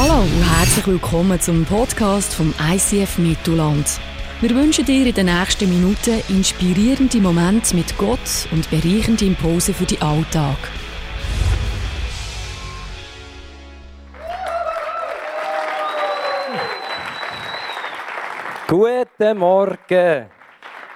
Hallo und herzlich willkommen zum Podcast vom ICF Mittelland. Wir wünschen dir in den nächsten Minuten inspirierende Momente mit Gott und bereichende Impulse für den Alltag. Guten Morgen!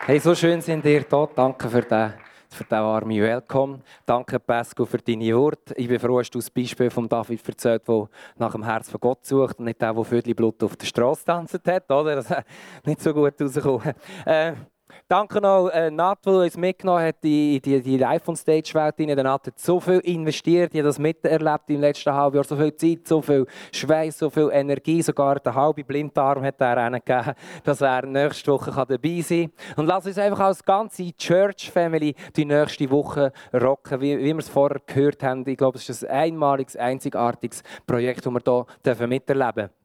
Hey, so schön sind ihr da. Danke für den, für den warmen Welcome. Danke, Pascal, für deine Worte. Ich bin froh, dass du das Beispiel von David erzählt der nach dem Herz von Gott sucht und nicht der, der Blut auf der Straße tanzt hat. Oder? Das ist nicht so gut rausgekommen. Äh, Danke noch äh, Nat, die uns mitgenommen hat in die, die, iPhone-Stage-Welt. Der Nat hat so viel investiert, habe das miterlebt im letzten halben Jahr. So viel Zeit, so viel Schweiß, so viel Energie. Sogar den halben Blindarm hat er gegeben, dass er nächste Woche dabei sein kann. Und lass uns einfach als ganze Church-Family die nächste Woche rocken, wie, wie wir es vorher gehört haben. Ich glaube, es ist ein einmaliges, einzigartiges Projekt, das wir hier miterleben dürfen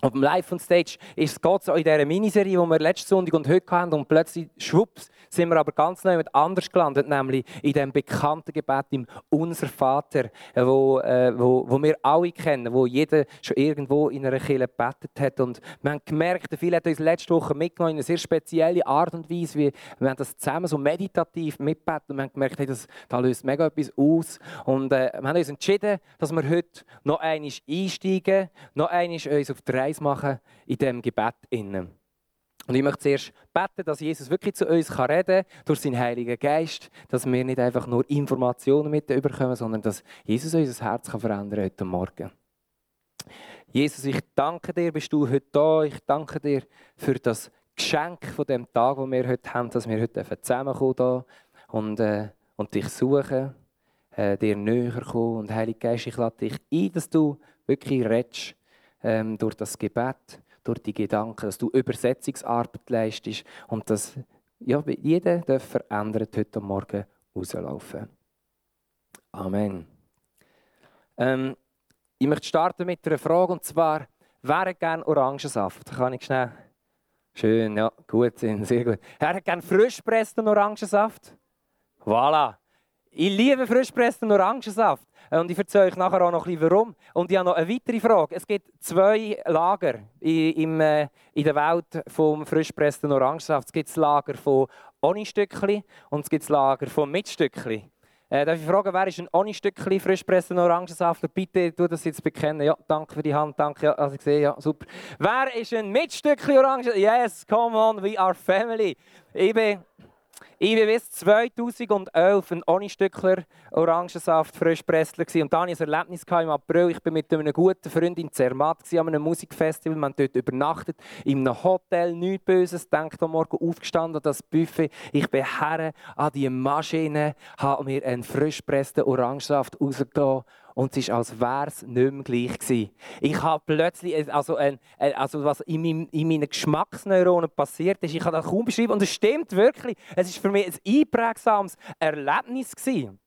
auf dem Live on Stage ist es Gott so in dieser Miniserie, die wir letzten Sonntag und heute hatten. Und plötzlich, schwupps, sind wir aber ganz neu mit anders gelandet, nämlich in dem bekannten Gebet im Unser Vater, wo, äh, wo, wo wir alle kennen, wo jeder schon irgendwo in einer Kirche gebetet hat. Und wir haben gemerkt, viele hat uns letzte Woche mitgenommen in eine sehr spezielle Art und Weise. Wie, wir haben das zusammen so meditativ mitbeten und wir haben gemerkt, hey, das, das löst mega etwas aus. Und äh, wir haben uns entschieden, dass wir heute noch einmal einsteigen, noch einmal uns auf drei Reise machen in diesem Gebet. Innen. Und ich möchte zuerst beten, dass Jesus wirklich zu uns reden kann, durch seinen Heiligen Geist, dass wir nicht einfach nur Informationen mit überkommen, sondern dass Jesus unser Herz kann verändern kann heute Morgen. Jesus, ich danke dir, bist du heute da. Ich danke dir für das Geschenk von dem Tag, den wir heute haben, dass wir heute zusammenkommen hier und, äh, und dich suchen, äh, dir näher kommen. Und Heiliger Geist, ich lade dich ein, dass du wirklich redest ähm, durch das Gebet, durch die Gedanken, dass du Übersetzungsarbeit leistest und dass ja, jeder darf verändert heute Morgen rauslaufen. Amen. Ähm, ich möchte starten mit einer Frage und zwar, wer hat gerne Orangensaft? Kann ich schnell? Schön, ja, gut, sehr gut. Wer hat gerne frischpressten Orangensaft? Voilà. Ich liebe frischpressten Orangensaft. Und ich erzähle euch nachher auch noch ein bisschen warum. Und ich habe noch eine weitere Frage. Es gibt zwei Lager in, äh, in der Welt vom frischpressten Orangensaft. Es gibt das Lager von Ohne-Stückchen und es gibt das Lager von Mitstückchen. Äh, darf ich fragen, wer ist ein Ohne-Stückchen frischpressten Orangensaft? Bitte tu das jetzt bekennen. Ja, danke für die Hand, danke. Ja, also ich sehe, ja, super. Wer ist ein Mitstückchen Orangensaft? Yes, come on, we are family. Ich bin ich bis 2011 ein ohne Stückler Orangensaft Frischpressler und dann ein Erlebnis im April. Ich war mit einem guten Freund in Zermatt an einem Musikfestival. Man dort übernachtet in einem Hotel, nichts Böses. Denkt am Morgen aufgestanden an das Buffet. Ich bin her an die Maschine, habe mir einen frischpressten Orangensaft rausgelassen und es ist, als wäre es nicht mehr gleich gewesen. Ich habe plötzlich, also, ein, also was in, meinem, in meinen Geschmacksneuronen passiert ist, ich kann das kaum beschreiben und es stimmt wirklich. Es ist für mich ein einprägsames Erlebnis gewesen.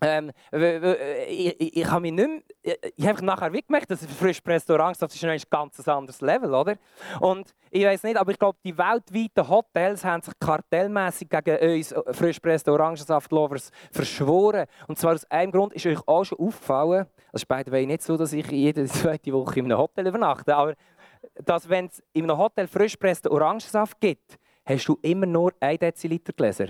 Ähm, ich, ich, ich habe mich nicht mehr, ich habe nachher wie gemerkt, dass frisch Restaurants, das ist ein ganz anderes Level, oder? Und ich weiß nicht, aber ich glaube, die weltweiten Hotels haben sich kartellmäßig gegen uns äh, frisch Orangensaft-Lovers verschworen. Und zwar aus einem Grund ist euch auch schon aufgefallen, es ist bei der nicht so, dass ich jede zweite Woche in einem Hotel übernachte, aber dass wenn es in einem Hotel frisch Orangensaft gibt, hast du immer nur 1 Deziliter Gläser.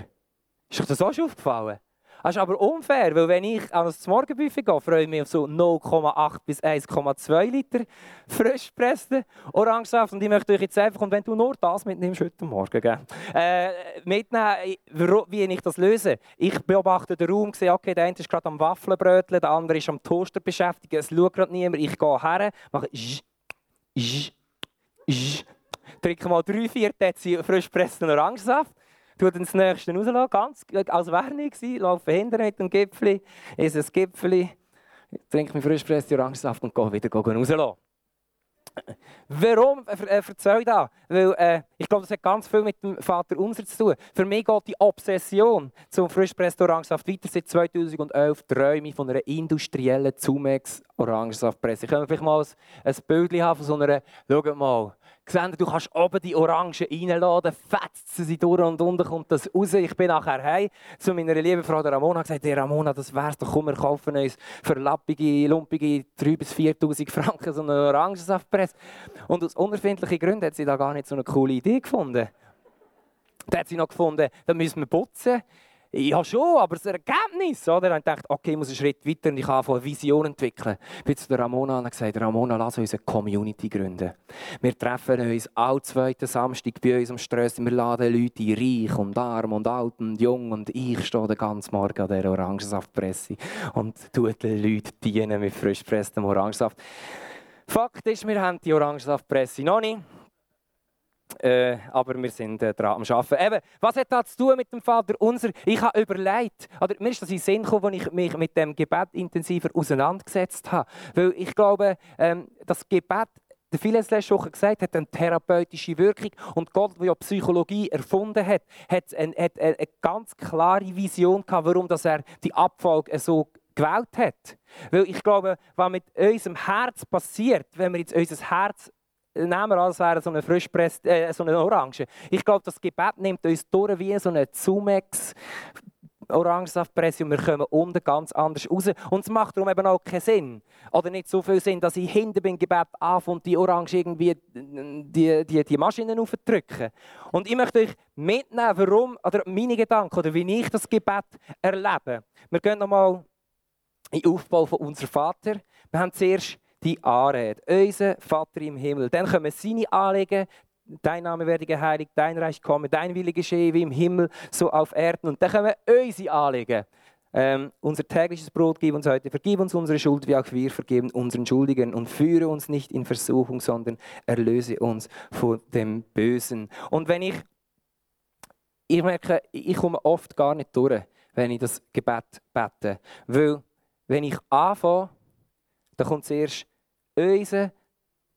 Ist euch das auch schon aufgefallen? Das ist aber unfair, weil wenn ich an das Morgenbuffet gehe, freue ich mich auf so 0,8 bis 1,2 Liter frisch gepressten Orangensaft. Und ich möchte euch jetzt einfach, und wenn du nur das mitnimmst heute Morgen, gell, äh, mitnehmen, wie ich das löse. Ich beobachte den Raum, sehe, okay, der eine ist gerade am Waffelbröteln, der andere ist am Toaster beschäftigt, es schaut gerade niemand. Ich gehe her, mache sch, sch, sch, trinke mal drei, vier Dezi frisch gepressten Orangensaft tue dann das nächste rauslassen, ganz als wäre nichts, laufe hinter mit dem Gipfel, esse ein Gipfel, trinke mir frisch presste Orangensaft und gehe wieder rauslassen. Warum erzähle ich das? Weil äh, Ich glaube, das hat ganz viel mit dem Vater unser zu tun. Für mich geht die Obsession zum frischpressten Orangensaft weiter. Seit 2011 träume ich von einer industriellen Zumex Orangensaftpresse. Ich kann vielleicht mal ein, Bild haben von so einer, schaut mal, gesehen, du kannst oben die Orangen reinladen, fetzt sie durch und unten kommt das raus. Ich bin nachher heim zu meiner lieben Frau Ramona und gesagt, hey Ramona, das wär's doch, komm, wir kaufen uns für lappige, lumpige 3'000 bis 4'000 Franken so eine Orangensaftpresse. Und aus unerfindlichen Gründen hat sie da gar nicht so eine coole Idee gefunden. Dann hat sie noch gefunden, da müssen wir putzen. Ja, schon, aber das Ergebnis, oder? Ich dachte, okay, ich muss einen Schritt weiter und ich kann eine Vision entwickeln. Ich bin zu Ramona und gesagt, Ramona, lass uns eine Community gründen. Wir treffen uns alle zweiten Samstag bei uns am Strössi. Wir laden Leute ein, reich und arm und alt und jung. Und ich stehe den ganzen Morgen an dieser Orangensaftpresse und tue den Leuten dienen mit frisch gepresstem Orangensaft. Fakt ist, wir haben die Orangensaftpresse noch nicht. Äh, aber wir sind äh, dran am Arbeiten. Eben, was hat das zu tun mit dem Vater unser? Ich habe überlegt, oder mir ist das in den Sinn gekommen, als ich mich mit dem Gebet intensiver auseinandergesetzt habe. Weil ich glaube, ähm, das Gebet der Phileas letzte Woche gesagt hat, eine therapeutische Wirkung. Und Gott, der ja Psychologie erfunden hat, hat eine, hat eine ganz klare Vision gehabt, warum dass er die Abfolge so gewählt hat. Weil ich glaube, was mit unserem Herz passiert, wenn wir jetzt unser Herz nehmen wir als wäre so eine frischpress, äh, so eine Orange. Ich glaube, das Gebet nimmt uns durch wie so eine Zumex. Orangensaftpresse und wir kommen unten ganz anders raus. Und es macht darum eben auch keinen Sinn. Oder nicht so viel Sinn, dass ich hinter beim Gebet anfange und die Orange irgendwie die, die, die Maschinen aufdrücken. Und ich möchte euch mitnehmen, warum, oder meine Gedanken, oder wie ich das Gebet erlebe. Wir gehen nochmal in den Aufbau von unserem Vater. Wir haben zuerst die Anrede. Unser Vater im Himmel. Dann wir seine Anliegen, dein Name werde geheiligt, dein Reich komme, dein Wille geschehe wie im Himmel, so auf Erden. Und dann wir unsere Anliegen. Ähm, unser tägliches Brot gib uns heute, vergib uns unsere Schuld, wie auch wir vergeben unseren Schuldigen und führe uns nicht in Versuchung, sondern erlöse uns vor dem Bösen. Und wenn ich, ich merke, ich komme oft gar nicht durch, wenn ich das Gebet bete, weil wenn ich anfange, dann kommt zuerst unser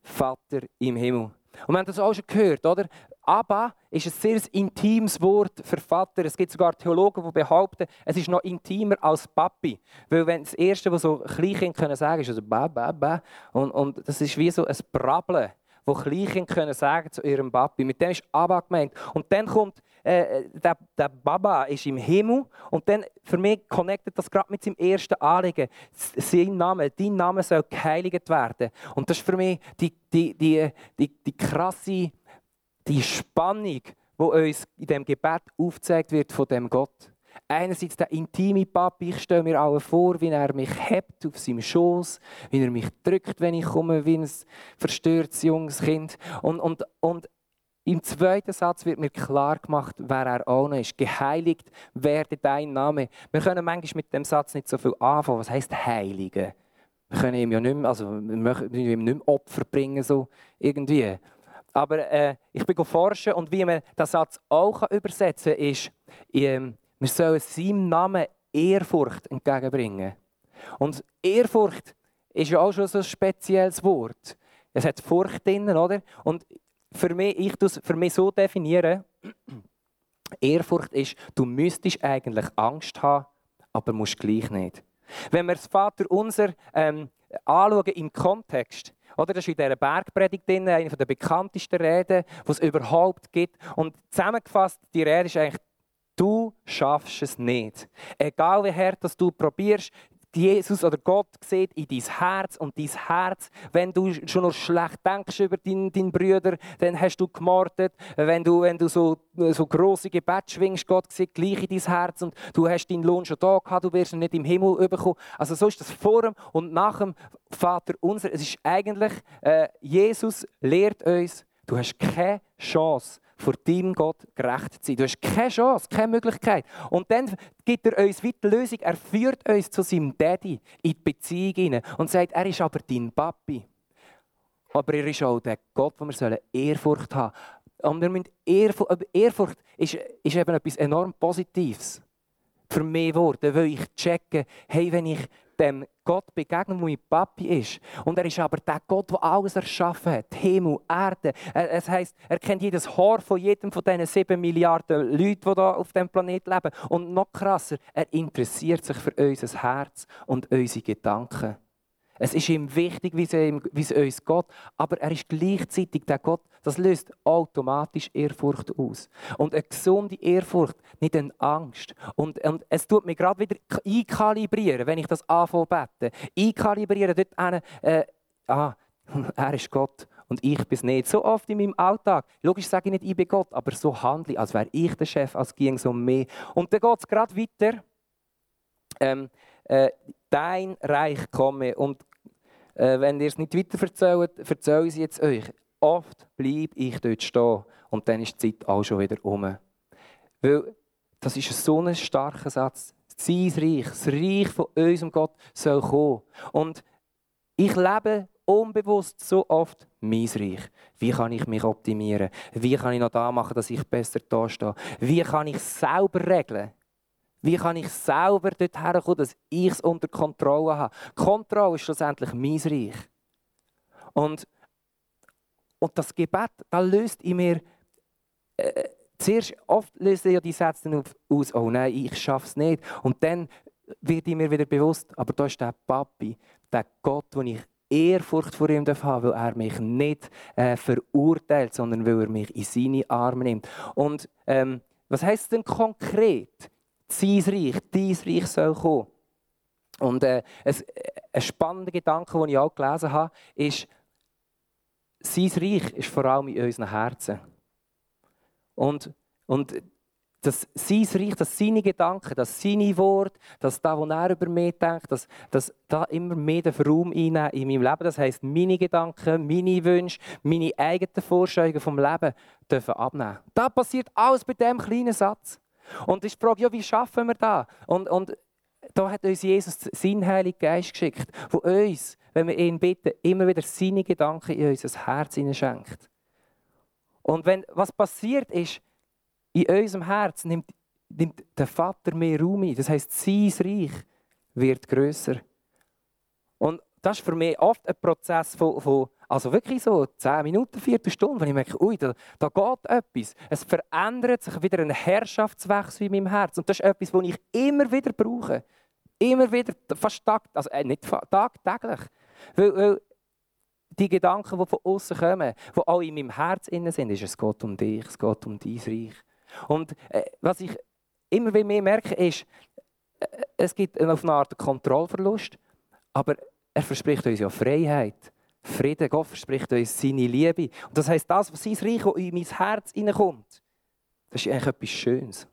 Vater im Himmel. Und wir haben das auch schon gehört, oder? Abba ist ein sehr intimes Wort für Vater. Es gibt sogar Theologen, die behaupten, es ist noch intimer als Papi. Weil wenn das Erste, was so Kleinkinder können sagen, ist also ba, ba, ba. Und, und das ist wie so ein Brabbeln, wo Kleinkinder können sagen zu ihrem Papi. Mit dem ist Abba gemeint. Und dann kommt äh, der, der, Baba ist im Himmel und dann für mich connectet das gerade mit seinem ersten Anliegen. Sein Name, dein Name soll geheiligt werden. Und das ist für mich die, die, die, die, die krasse die Spannung, die uns in dem Gebet aufgezeigt wird von dem Gott. Einerseits der intime Papi, ich stelle mir alle vor, wie er mich hebt auf seinem Schoß, wie er mich drückt, wenn ich komme, wie ein verstörtes junges Kind. Und, und, und im zweiten Satz wird mir klar gemacht, wer er auch ist. Geheiligt werde dein Name. Wir können manchmal mit dem Satz nicht so viel anfangen. Was heißt Heilige? Wir können ihm ja nicht mehr, also wir möchten ihm nicht mehr Opfer bringen, so irgendwie. Aber äh, ich bin forschen und wie man den Satz auch übersetzen kann, ist, ähm, wir sollen seinem Namen Ehrfurcht entgegenbringen. Und Ehrfurcht ist ja auch schon so ein spezielles Wort. Es hat Furcht drin, oder? Und für mich, ich das für mich so definieren, Ehrfurcht ist, du müsstest eigentlich Angst haben, aber musst gleich nicht. Wenn wir das Vater unser ähm, anschauen im Kontext, oder? Das ist in dieser Bergpredigt drin, eine der bekanntesten Reden, die es überhaupt gibt. Und zusammengefasst, die Rede ist eigentlich, du schaffst es nicht. Egal wie hart dass du probierst, Jesus oder Gott sieht in dein Herz und dein Herz, wenn du schon noch schlecht denkst über deinen, deinen Brüder, dann hast du gemordet. Wenn du, wenn du so, so grosse Gebet schwingst, Gott sieht gleich in dein Herz und du hast deinen Lohn schon da gehabt, du wirst ihn nicht im Himmel bekommen. Also so ist das vor dem und nach dem Vater unser. Es ist eigentlich, äh, Jesus lehrt uns, du hast keine Chance, vor deinem Gott gerecht zu sein. Du hast keine Chance, keine Möglichkeit. Und dann gibt er uns weiter Lösung. Er führt uns zu seinem Daddy in die Beziehung hinein und sagt, er ist aber dein Papi. Aber er ist auch der Gott, wo wir Ehrfurcht haben Und wir müssen Ehrfurcht, Ehrfurcht ist, ist eben etwas enorm Positives für mehr Worte, weil ich checke, hey, wenn ich dem Gott begegnen, der mein Papi ist. Und er ist aber der Gott, der alles erschaffen hat. Himmel, Erde. Es heisst, er kennt jedes Haar von jedem von diesen sieben Milliarden Leuten, die hier auf diesem Planeten leben. Und noch krasser, er interessiert sich für unser Herz und unsere Gedanken. Es ist ihm wichtig, wie es, uns geht, aber er ist gleichzeitig der Gott, das löst automatisch Ehrfurcht aus. Und eine gesunde Ehrfurcht, nicht eine Angst. Und, und es tut mir gerade wieder einkalibrieren, wenn ich das anfange beten. Einkalibrieren dort hin, äh, ah, er ist Gott und ich bin es nicht. So oft in meinem Alltag. Logisch sage ich nicht, ich bin Gott, aber so handle ich, als wäre ich der Chef, als ging es um mich. Und dann geht es gerade weiter. Ähm, äh, dein Reich komme. Und äh, wenn ihr es nicht weiter erzählt, erzähle ich es jetzt euch. Oft bleibe ich dort stehen und dann ist die Zeit auch schon wieder um. Weil das ist so ein starker Satz. Sein Reich, das Reich von unserem Gott soll kommen. Und ich lebe unbewusst so oft mein Reich. Wie kann ich mich optimieren? Wie kann ich noch da machen, dass ich besser da stehe? Wie kann ich selber regeln? Wie kann ich selber dort herkommen, dass ich es unter Kontrolle habe? Kontrolle ist schlussendlich mein Reich. Und, und das Gebet, das löst in mir, äh, zuerst oft löst ja die Sätze dann aus, oh nein, ich schaffe es nicht. Und dann wird mir wieder bewusst, aber da ist der Papi, der Gott, den ich Ehrfurcht vor ihm haben weil er mich nicht äh, verurteilt, sondern weil er mich in seine Arme nimmt. Und ähm, was heißt denn konkret? Sein Reich, dein Reich soll kommen. Und äh, ein, ein spannender Gedanke, den ich auch gelesen habe, ist, sein Reich ist vor allem in unseren Herzen. Und, und dass sein Reich, dass seine Gedanken, dass seine Worte, dass das, was er über mich denkt, dass, dass da immer mehr den Raum in meinem Leben. Das heisst, meine Gedanken, meine Wünsche, meine eigenen Vorstellungen vom Leben dürfen abnehmen. Das passiert alles bei diesem kleinen Satz. Und ich frage, ja, wie schaffen wir das? Und, und da hat uns Jesus seinen Heiligen Geist geschickt, der uns, wenn wir ihn bitten, immer wieder seine Gedanken in unser Herz schenkt. Und wenn, was passiert ist, in unserem Herz nimmt, nimmt der Vater mehr Raum ein. Das heißt, sein Reich wird grösser. Und das ist für mich oft ein Prozess von, von also wirklich so 10 Minuten, Viertelstunde, wenn ich merke, ui, da, da geht etwas. Es verändert sich wieder ein Herrschaftswechsel in meinem Herz. Und das ist etwas, was ich immer wieder brauche. Immer wieder, fast tag, also äh, nicht tagtäglich. Weil, weil die Gedanken, die von außen kommen, die auch in meinem Herz innen sind, ist, es geht um dich, es geht um dein Reich. Und äh, was ich immer mehr merke, ist, äh, es gibt auf eine Art Kontrollverlust, aber er verspricht uns ja Freiheit. Frieden. Gott verspricht uns seine Liebe. Und das heißt, das, was sein Reich in mein Herz hineinkommt, das ist eigentlich etwas Schönes.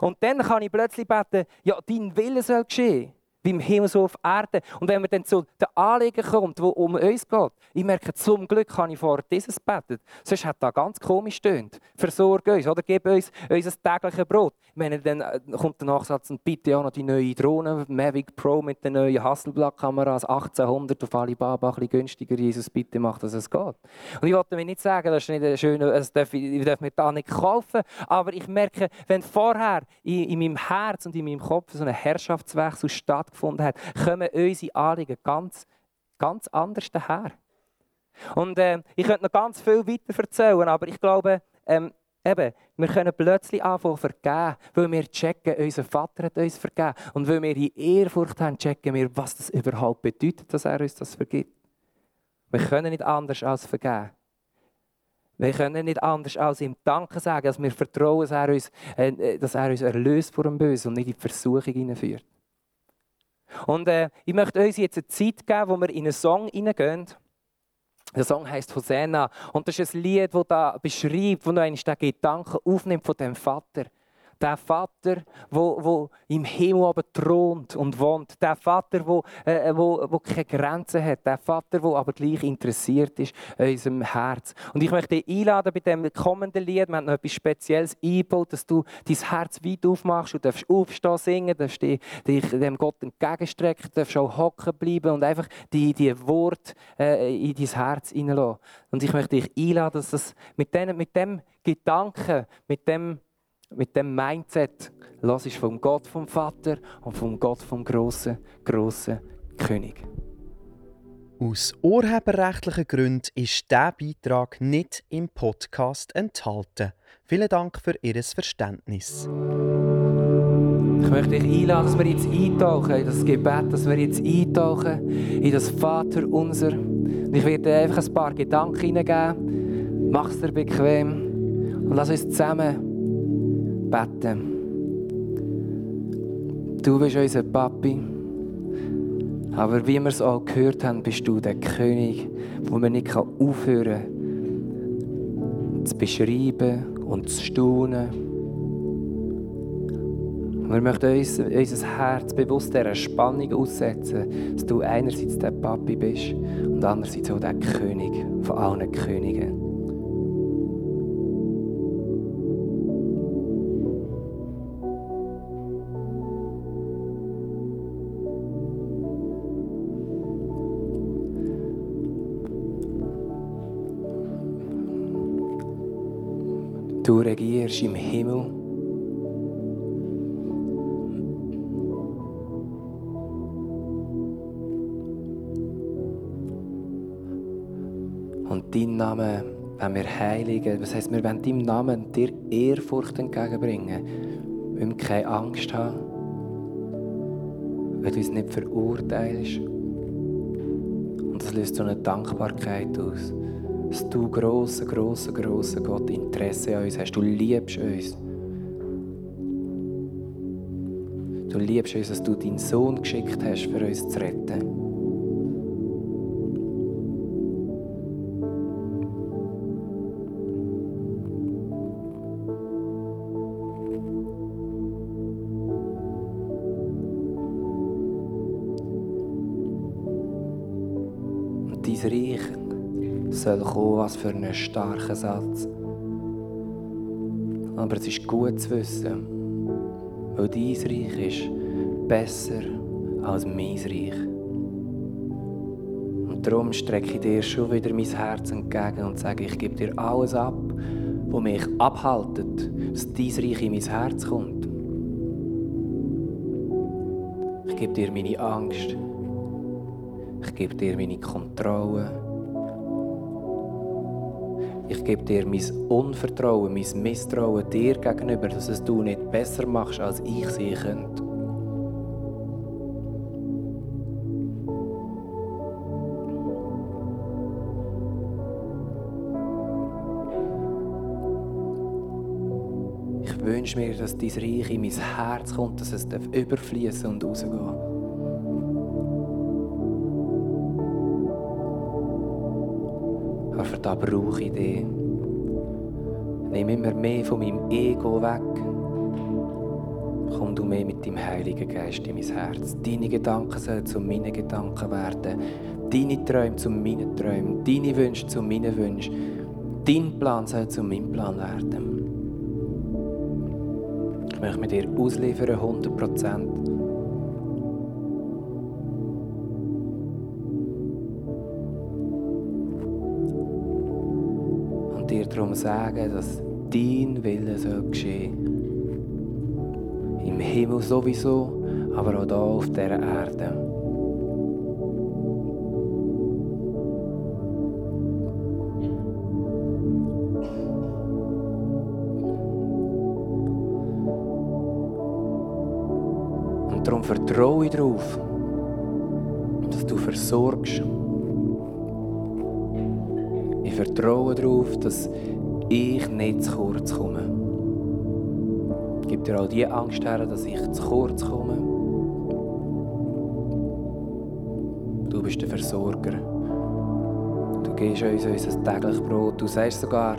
Und dann kann ich plötzlich beten, ja, dein Wille soll geschehen wie im Himmel so auf Erde. Und wenn man dann zu den Anliegen kommt, wo um uns geht, ich merke, zum Glück habe ich vor dieses betet. Sonst hat das ganz komisch tönt. Versorge uns, oder gib uns unser tägliches Brot. Meine, dann äh, kommt der Nachsatz, und bitte auch noch die neue Drohne, Mavic Pro mit den neuen Hasselblatt-Kameras, 1800 auf Alibaba, ein bisschen günstiger. Jesus, bitte mach, dass es geht. Und ich wollte mir nicht sagen, das ist nicht das darf ich, darf mir da nicht kaufen, aber ich merke, wenn vorher in, in meinem Herz und in meinem Kopf so ein Herrschaftswechsel stattfindet, stattgefunden hat, kommen unsere Anliegen ganz, ganz anders daher. Und äh, ich könnte noch ganz viel weiter erzählen, aber ich glaube, ähm, eben, wir können plötzlich anfangen zu vergeben, weil wir checken, unser Vater hat uns vergeben. Und weil wir in Ehrfurcht haben, checken wir, was das überhaupt bedeutet, dass er uns das vergibt. Wir können nicht anders als vergeben. Wir können nicht anders als ihm Danke sagen, dass wir vertrauen, dass er uns, äh, dass er uns erlöst vor dem Bösen und nicht in die Versuchung hineinführt. Und äh, ich möchte uns jetzt eine Zeit geben, wo wir in einen Song hineingehen. Der Song heißt Hosanna und das ist ein Lied, das da beschreibt, wo einmal den Gedanken aufnimmt von dem Vater der Vater, wo, wo im Himmel aber thront und wohnt. Der Vater, wo, äh, wo, wo keine Grenzen hat. Der Vater, wo aber gleich interessiert ist an unserem Herz. Und ich möchte dich einladen bei dem kommenden Lied. Wir haben noch etwas Spezielles eingebaut, dass du dein Herz weit aufmachst. Du darfst aufstehen, singen, darfst dich, dem Gott entgegenstrecken, darfst auch hocken bleiben und einfach die, die Worte äh, in dein Herz hineinlassen. Und ich möchte dich einladen, dass das mit, den, mit dem Gedanken, mit dem mit dem Mindset hörst vom Gott vom Vater und vom Gott vom grossen, grossen König. Aus urheberrechtlichen Gründen ist dieser Beitrag nicht im Podcast enthalten. Vielen Dank für Ihr Verständnis. Ich möchte dich einladen, dass wir jetzt eintauchen in das Gebet, dass wir jetzt eintauchen in das Vater unser. Ich werde dir einfach ein paar Gedanken hineingeben. Mach es dir bequem und lass uns zusammen beten. Du bist unser Papi. Aber wie wir es auch gehört haben, bist du der König, wo man nicht aufhören kann, zu beschreiben und zu staunen. Wir möchten uns, unser Herz bewusst dieser Spannung aussetzen, dass du einerseits der Papi bist und andererseits auch der König von allen Königen. Du regierst im Himmel. Und dein Name wenn wir heiligen. Das heisst, wir wollen deinem Namen dir Ehrfurcht entgegenbringen. Wir wollen keine Angst haben. Weil du uns nicht verurteilst. Und das löst so eine Dankbarkeit aus dass du grosser, grosser, grosser Gott Interesse an uns hast. Du liebst uns. Du liebst uns, dass du deinen Sohn geschickt hast, für uns zu retten. Soll kommen, was für einen starken Satz. Aber es ist gut zu wissen, weil dein Reich ist besser als mein Reich. Und darum strecke ich dir schon wieder mein Herz entgegen und sage, ich gebe dir alles ab, was mich abhaltet, dass dein Reich in mein Herz kommt. Ich gebe dir meine Angst. Ich gebe dir meine Kontrolle. Ich gebe dir mein Unvertrauen, mein Misstrauen dir gegenüber, dass es du nicht besser machst, als ich sie könnte. Ich wünsche mir, dass dein Reich in mein Herz kommt, dass es überfließen und rausgehen Aber das brauche ich dich. Nimm immer mehr von meinem Ego weg. Komm du mehr mit deinem Heiligen Geist in mein Herz. Deine Gedanken sollen zu meinen Gedanken werden. Deine Träume zu meinen Träumen. Deine Wünsche zu meinen Wünschen. Dein Plan soll zu meinem Plan werden. Ich möchte mit dir ausliefern, 100 Prozent. Darum sagen, dass dein Wille soll geschehen Im Himmel sowieso, aber auch hier auf dieser Erde. Und darum vertraue ich darauf, dass du versorgst vertraue darauf, dass ich nicht zu kurz komme. Gib dir all die Angst her, dass ich zu kurz komme. Du bist der Versorger. Du gibst uns unser tägliches Brot. Du sagst sogar,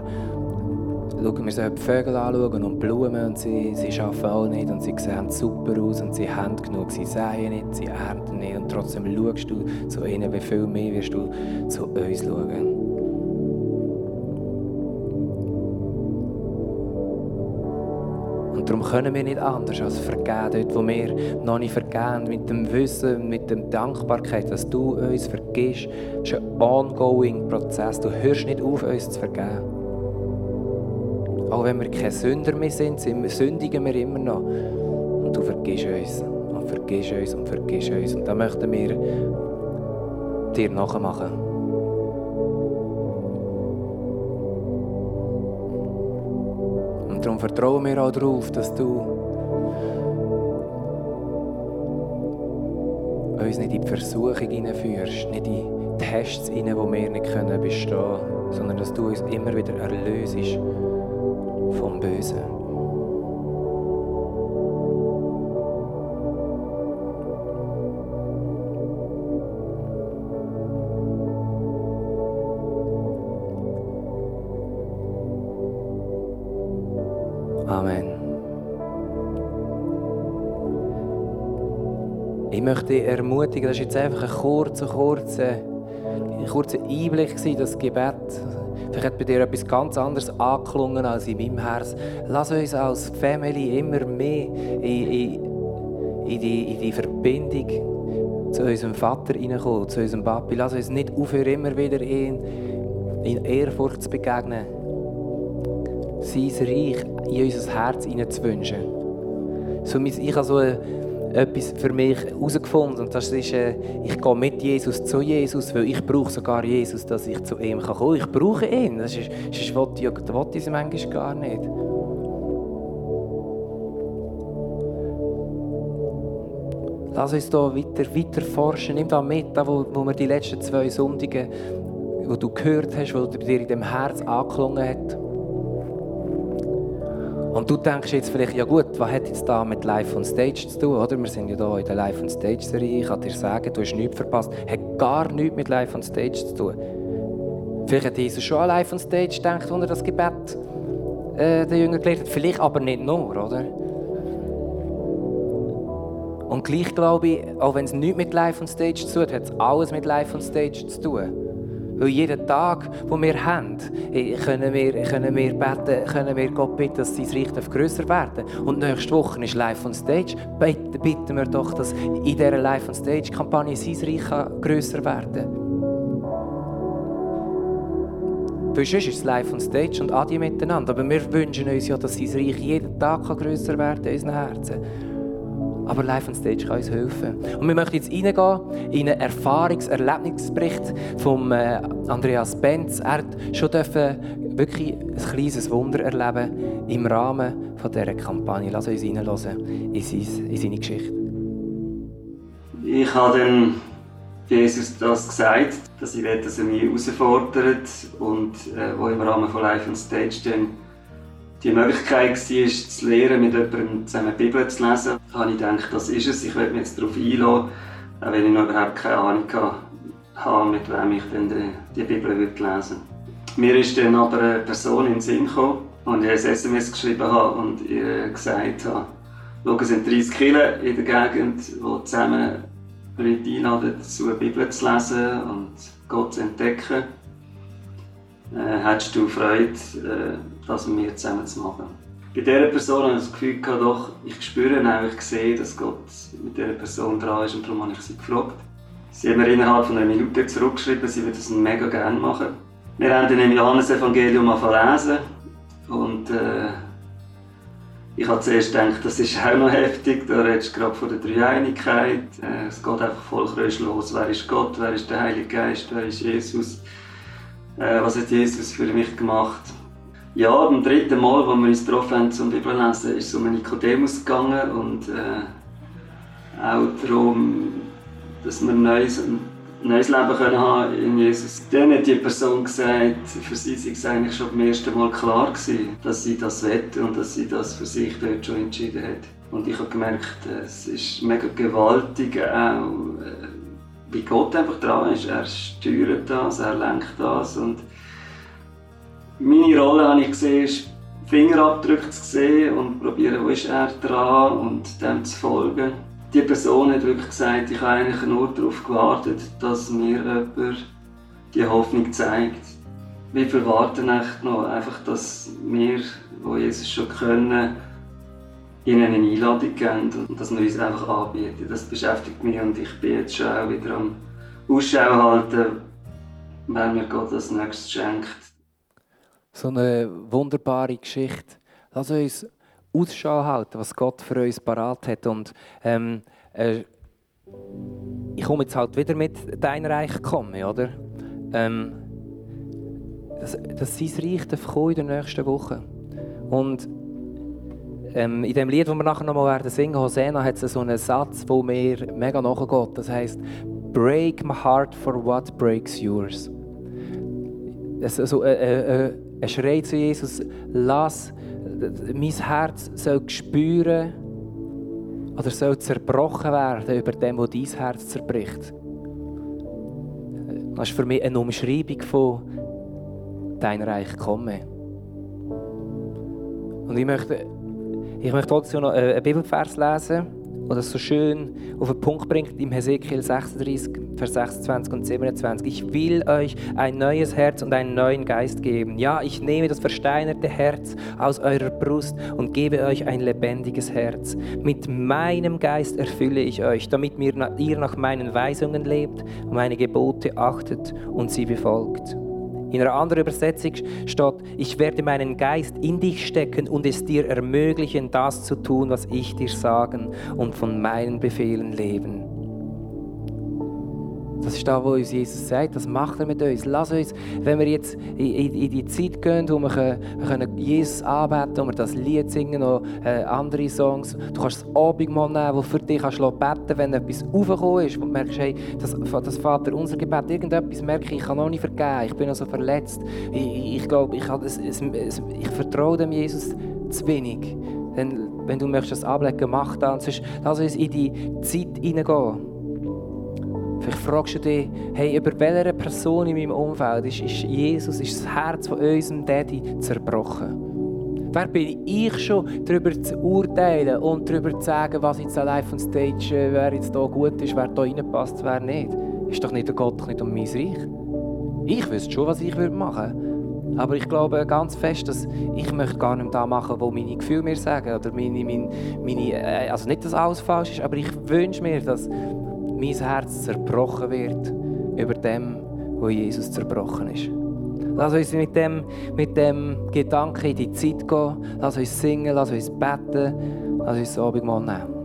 schauen wir sollen die Vögel anschauen und Blumen und sie, sie arbeiten auch nicht und sie sehen super aus und sie haben genug, sie säen nicht, sie ernten nicht und trotzdem schaust du zu ihnen, wie viel mehr wirst du zu uns schauen. Darum können wir nicht anders als vergeben, dort wo wir noch nicht vergeben, mit dem Wissen, mit der Dankbarkeit, dass du uns vergisst. Es ist ein ongoing Prozess. Du hörst nicht auf, uns zu vergeben. Auch wenn wir keine Sünder mehr sind, sündigen wir immer noch. Und du vergisst uns und vergisst uns und vergisst uns. Und da möchten wir dir nachmachen. Und darum vertrauen wir auch darauf, dass du uns nicht in die Versuchung hineinführst, nicht in Tests hinein, wo wir nicht können bestehen können, sondern dass du uns immer wieder erlöst vom Bösen. Ich möchte dich ermutigen, das war jetzt einfach ein kurzer, kurzer, ein kurzer Einblick, in das Gebet. Vielleicht hat bei dir etwas ganz anderes angeklungen als in meinem Herz. Lass uns als Family immer mehr in, in, in, die, in die Verbindung zu unserem Vater hineinkommen, zu unserem Papi. Lass uns nicht aufhören, immer wieder in, in Ehrfurcht zu begegnen. Sein Reich in unser Herz hineinzuwünschen. So, ich habe so eine etwas für mich herausgefunden und das ist, äh, ich gehe mit Jesus zu Jesus, weil ich brauche sogar Jesus, dass ich zu ihm kommen kann. Ich brauche ihn, das ist, sonst will ich, will ich manchmal gar nicht. Lass uns hier weiter, weiter forschen. Nimm da mit, da, wo, wo wir die letzten zwei Sonntage, wo du gehört hast, wo dir in dem Herz angeklungen hat. Und du denkst jetzt vielleicht, ja gut, was hat jetzt da mit Live on Stage zu tun, oder? Wir sind ja hier in der Live on Stage Serie. Ich kann dir sagen, du hast nichts verpasst. Hat gar nichts mit Live on Stage zu tun. Vielleicht hat Jesus schon an Live on Stage gedacht, als er das Gebet äh, den Jüngern gelehrt hat. Vielleicht aber nicht nur, oder? Und gleich glaube ich, auch wenn es nichts mit Live on Stage zu tun hat, hat es alles mit Live on Stage zu tun. Weil jeden Tag, den wir haben, eh, können wir, können wir beten, können wir Gott bitten, dass sein Reich grösser werden Und nächste Woche ist Live on Stage. Bitten wir doch, dass in dieser Live on Stage-Kampagne sein Reich grösser werden kann. Weil sonst ist es live on stage und Adi miteinander. Aber wir wünschen uns ja, dass sein Reich jeden Tag grösser werden in unseren Herzen. Aber Live on Stage kann uns helfen. Und wir möchten jetzt reingehen in einen Erfahrungs-, Erlebnisbericht von äh, Andreas Benz. Er hat schon wirklich ein kleines Wunder erleben im Rahmen dieser Kampagne. Lass uns reinhören in, seine Geschichte. Ich habe dann Jesus das gesagt, dass ich will, dass er mich herausfordert und äh, wo im Rahmen von Live on Stage dann die Möglichkeit war, zu lernen, mit jemandem zusammen die Bibel zu lesen, habe ich gedacht, das ist es. Ich werde mich jetzt darauf einlassen, auch wenn ich noch überhaupt keine Ahnung habe, mit wem ich dann die, Bibel lesen würde. Mir ist dann aber eine Person in den Sinn gekommen und ich ein SMS geschrieben habe und ihr gesagt habe, schau, es sind 30 Kinder in der Gegend, die zusammen Leute einladen, dazu eine Bibel zu lesen und Gott zu entdecken. Äh, hättest du Freude, äh, das mit mir zusammen zu machen. Bei dieser Person habe ich das Gefühl, gehabt, doch, ich spüre auch, ich sehe, dass Gott mit dieser Person dran ist und darum habe ich sie gefragt. Sie haben mir innerhalb von einer Minute zurückgeschrieben, sie würde das mega gerne machen. Wir haben dann im Johannes-Evangelium lesen und äh, ich habe zuerst gedacht, das ist auch noch heftig, da redest du gerade von der Dreieinigkeit. Äh, es geht einfach voll los. Wer ist Gott, wer ist der Heilige Geist, wer ist Jesus? Äh, was hat Jesus für mich gemacht? Ja, beim dritten Mal, als wir uns getroffen haben zum Bibellesen, ist es um Nikodemus gegangen und äh, auch darum, dass wir ein neues, ein neues Leben können haben in Jesus. Dann hat die Person gesagt, für sie sei es eigentlich schon beim ersten Mal klar gewesen, dass sie das wette und dass sie das für sich dort schon entschieden hat. Und ich habe gemerkt, es ist mega gewaltig, auch, äh, wie Gott einfach dran ist. Er steuert das, er lenkt das und meine Rolle habe ich gesehen, ist Fingerabdrücke zu sehen und probieren, wo ist er dran und dem zu folgen. Die Person hat wirklich gesagt, ich habe eigentlich nur darauf gewartet, dass mir jemand die Hoffnung zeigt. Wir verwarten echt noch einfach, dass wir, wo Jesus schon können, ihnen eine Einladung geben und dass wir uns einfach anbieten. Das beschäftigt mich und ich bin jetzt schon auch wieder am Ausschau halten, wenn mir Gott das Nächste schenkt. So eine wunderbare Geschichte. Lass uns Ausschau halten, was Gott für uns parat hat. Und ähm, äh, ich komme jetzt halt wieder mit dein Reich kommen, oder? Ähm, dass, dass sein Reich kommen in der nächsten Woche. Und ähm, in dem Lied, das wir nachher noch mal werden singen, Hosanna, hat es so einen Satz, der mir mega nachgeht. Das heißt, Break my heart for what breaks yours. Also, äh, äh, äh, ein Schrei zu Jesus, lass mein Herz soll spüren oder soll zerbrochen werden über dem, was dein Herz zerbricht. Das ist für mich eine Umschreibung von dein Reich komme. Und ich möchte, ich möchte trotzdem noch einen Bibelvers lesen der das so schön auf den Punkt bringt im Hesekiel 36, Vers 26 und 27. Ich will euch ein neues Herz und einen neuen Geist geben. Ja, ich nehme das versteinerte Herz aus eurer Brust und gebe euch ein lebendiges Herz. Mit meinem Geist erfülle ich euch, damit ihr nach meinen Weisungen lebt, meine Gebote achtet und sie befolgt. In einer anderen Übersetzung steht, ich werde meinen Geist in dich stecken und es dir ermöglichen, das zu tun, was ich dir sagen und von meinen Befehlen leben. Das ist da, wo uns Jesus sagt, das macht er mit uns. Lass uns, wenn wir jetzt in, die Zeit gehen, wo wir, Jesus anbeten können, wir das Lied singen, noch äh, andere Songs. Du kannst das Abendmahl nehmen, wo für dich kannst beten kannst, wenn etwas aufgekommen ist, wo du merkst, hey, das, das Vater, unser Gebet, irgendetwas merke ich, ich kann noch nicht vergeben, ich bin noch so verletzt. Ich, ich glaube, ich, ich, ich vertraue dem Jesus zu wenig. Denn wenn du möchtest das ablegen, mach das. Lass uns in die Zeit hineingehen Vielleicht fragst du dich, hey, über welche Person in meinem Umfeld ist, ist Jesus, ist das Herz von unserem Daddy zerbrochen? Wer bin ich schon, darüber zu urteilen und darüber zu sagen, was jetzt allein von Stage, äh, wer jetzt hier gut ist, wer hier reinpasst, wer nicht? Ist doch nicht der Gott, nicht um mein Reich. Ich wüsste schon, was ich machen würde. Aber ich glaube ganz fest, dass ich möchte gar nicht da machen, was meine Gefühle mir sagen. Oder meine, meine, meine, äh, also nicht, dass alles falsch ist, aber ich wünsche mir, dass mein Herz zerbrochen wird über dem, wo Jesus zerbrochen ist. Lass uns mit dem, mit dem Gedanken in die Zeit gehen. Lass uns singen, lass uns beten, lass uns das Abendmahl nehmen.